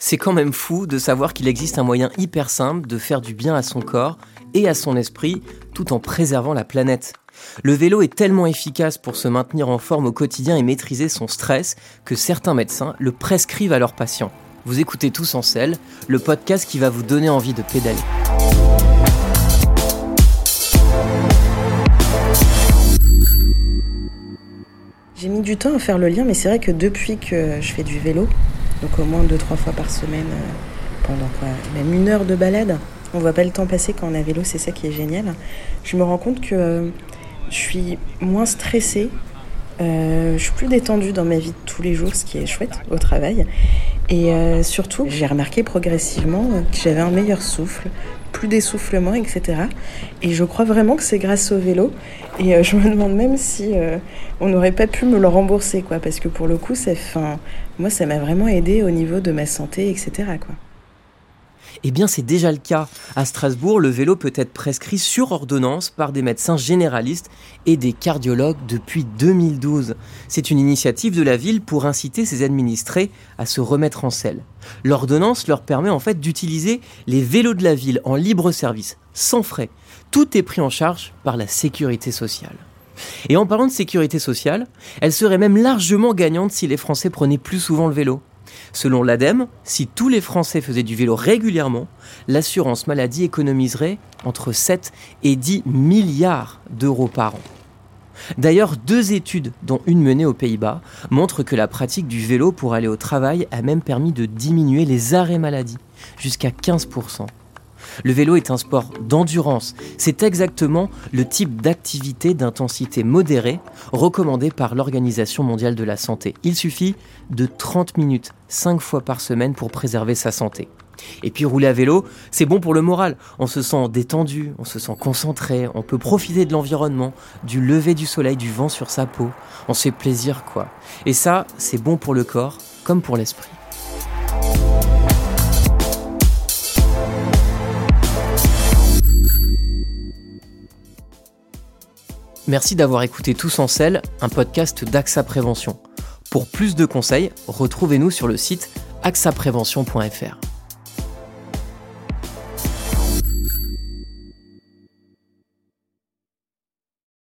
C'est quand même fou de savoir qu'il existe un moyen hyper simple de faire du bien à son corps et à son esprit tout en préservant la planète. Le vélo est tellement efficace pour se maintenir en forme au quotidien et maîtriser son stress que certains médecins le prescrivent à leurs patients. Vous écoutez Tous en selle, le podcast qui va vous donner envie de pédaler. J'ai mis du temps à faire le lien, mais c'est vrai que depuis que je fais du vélo, donc au moins deux trois fois par semaine, euh, pendant même une heure de balade, on voit pas le temps passer quand on a vélo, c'est ça qui est génial. Je me rends compte que euh, je suis moins stressée, euh, je suis plus détendue dans ma vie de tous les jours, ce qui est chouette au travail. Et surtout, j'ai remarqué progressivement que j'avais un meilleur souffle, plus d'essoufflement, etc. Et je crois vraiment que c'est grâce au vélo. Et euh, je me demande même si euh, on n'aurait pas pu me le rembourser, quoi, parce que pour le coup, ça, fin, moi, ça m'a vraiment aidé au niveau de ma santé, etc. Quoi. Eh bien, c'est déjà le cas. À Strasbourg, le vélo peut être prescrit sur ordonnance par des médecins généralistes et des cardiologues depuis 2012. C'est une initiative de la ville pour inciter ses administrés à se remettre en selle. L'ordonnance leur permet en fait d'utiliser les vélos de la ville en libre service, sans frais. Tout est pris en charge par la sécurité sociale. Et en parlant de sécurité sociale, elle serait même largement gagnante si les Français prenaient plus souvent le vélo. Selon l'ADEME, si tous les Français faisaient du vélo régulièrement, l'assurance maladie économiserait entre 7 et 10 milliards d'euros par an. D'ailleurs, deux études, dont une menée aux Pays-Bas, montrent que la pratique du vélo pour aller au travail a même permis de diminuer les arrêts maladie, jusqu'à 15%. Le vélo est un sport d'endurance. C'est exactement le type d'activité d'intensité modérée recommandé par l'Organisation mondiale de la santé. Il suffit de 30 minutes, 5 fois par semaine pour préserver sa santé. Et puis rouler à vélo, c'est bon pour le moral. On se sent détendu, on se sent concentré, on peut profiter de l'environnement, du lever du soleil, du vent sur sa peau. On se fait plaisir quoi. Et ça, c'est bon pour le corps comme pour l'esprit. Merci d'avoir écouté Tous en selle, un podcast d'AXA Prévention. Pour plus de conseils, retrouvez-nous sur le site axaprévention.fr.